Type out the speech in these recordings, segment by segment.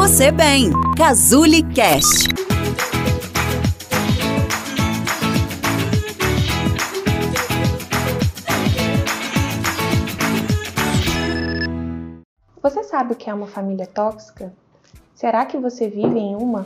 você bem. Cazuli Cast. Você sabe o que é uma família tóxica? Será que você vive em uma?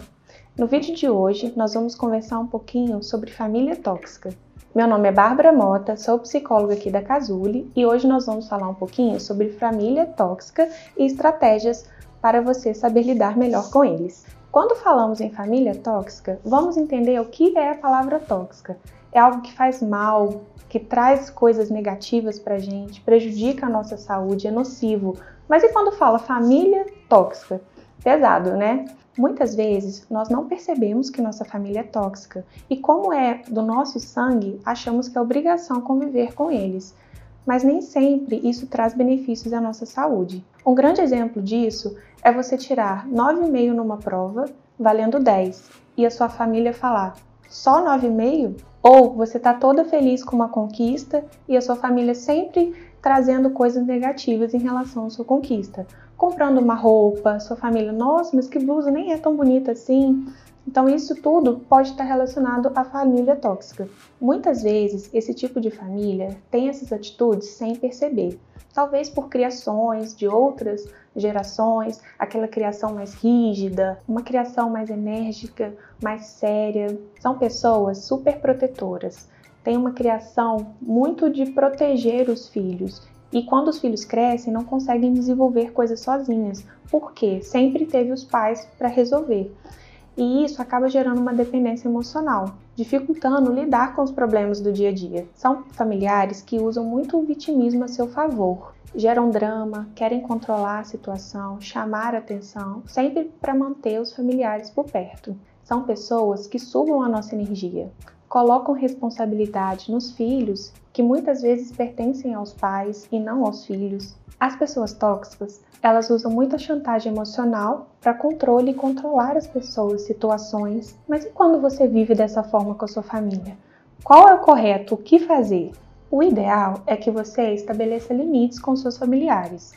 No vídeo de hoje, nós vamos conversar um pouquinho sobre família tóxica. Meu nome é Bárbara Mota, sou psicóloga aqui da Casuli e hoje nós vamos falar um pouquinho sobre família tóxica e estratégias para você saber lidar melhor com eles. Quando falamos em família tóxica, vamos entender o que é a palavra tóxica. É algo que faz mal, que traz coisas negativas para a gente, prejudica a nossa saúde, é nocivo. Mas e quando fala família tóxica? Pesado, né? Muitas vezes nós não percebemos que nossa família é tóxica e, como é do nosso sangue, achamos que é obrigação conviver com eles. Mas nem sempre isso traz benefícios à nossa saúde. Um grande exemplo disso é você tirar 9,5 numa prova, valendo 10, e a sua família falar só 9,5? Ou você está toda feliz com uma conquista e a sua família sempre trazendo coisas negativas em relação à sua conquista comprando uma roupa, sua família, nossa, mas que blusa nem é tão bonita assim. Então, isso tudo pode estar relacionado à família tóxica. Muitas vezes, esse tipo de família tem essas atitudes sem perceber. Talvez por criações de outras gerações, aquela criação mais rígida, uma criação mais enérgica, mais séria. São pessoas super protetoras, têm uma criação muito de proteger os filhos e quando os filhos crescem, não conseguem desenvolver coisas sozinhas, porque sempre teve os pais para resolver. E isso acaba gerando uma dependência emocional, dificultando lidar com os problemas do dia a dia. São familiares que usam muito o vitimismo a seu favor, geram drama, querem controlar a situação, chamar atenção, sempre para manter os familiares por perto. São pessoas que sugam a nossa energia, colocam responsabilidade nos filhos que muitas vezes pertencem aos pais e não aos filhos. As pessoas tóxicas, elas usam muita chantagem emocional para controle e controlar as pessoas, situações. Mas e quando você vive dessa forma com a sua família? Qual é o correto? O que fazer? O ideal é que você estabeleça limites com seus familiares,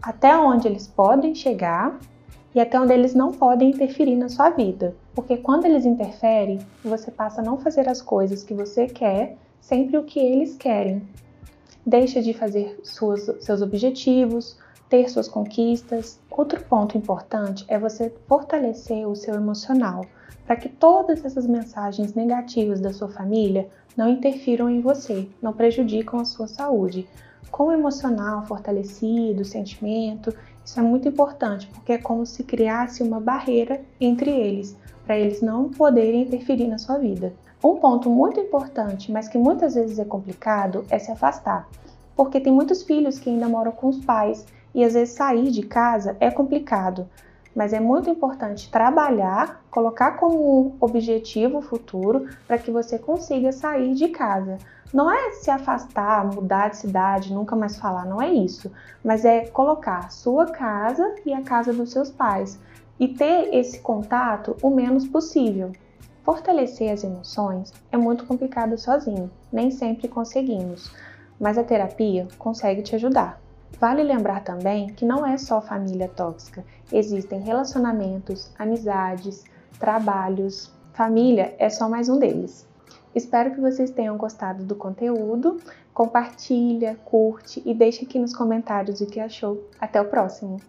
até onde eles podem chegar e até onde eles não podem interferir na sua vida. Porque quando eles interferem, você passa a não fazer as coisas que você quer, sempre o que eles querem. Deixa de fazer suas, seus objetivos, ter suas conquistas. Outro ponto importante é você fortalecer o seu emocional, para que todas essas mensagens negativas da sua família não interfiram em você, não prejudicam a sua saúde. Com o emocional fortalecido, o sentimento isso é muito importante porque é como se criasse uma barreira entre eles, para eles não poderem interferir na sua vida. Um ponto muito importante, mas que muitas vezes é complicado, é se afastar, porque tem muitos filhos que ainda moram com os pais e às vezes sair de casa é complicado. Mas é muito importante trabalhar, colocar como objetivo futuro para que você consiga sair de casa. Não é se afastar, mudar de cidade, nunca mais falar, não é isso. Mas é colocar sua casa e a casa dos seus pais e ter esse contato o menos possível. Fortalecer as emoções é muito complicado sozinho, nem sempre conseguimos, mas a terapia consegue te ajudar. Vale lembrar também que não é só família tóxica, existem relacionamentos, amizades, trabalhos. Família é só mais um deles. Espero que vocês tenham gostado do conteúdo. Compartilha, curte e deixe aqui nos comentários o que achou. Até o próximo!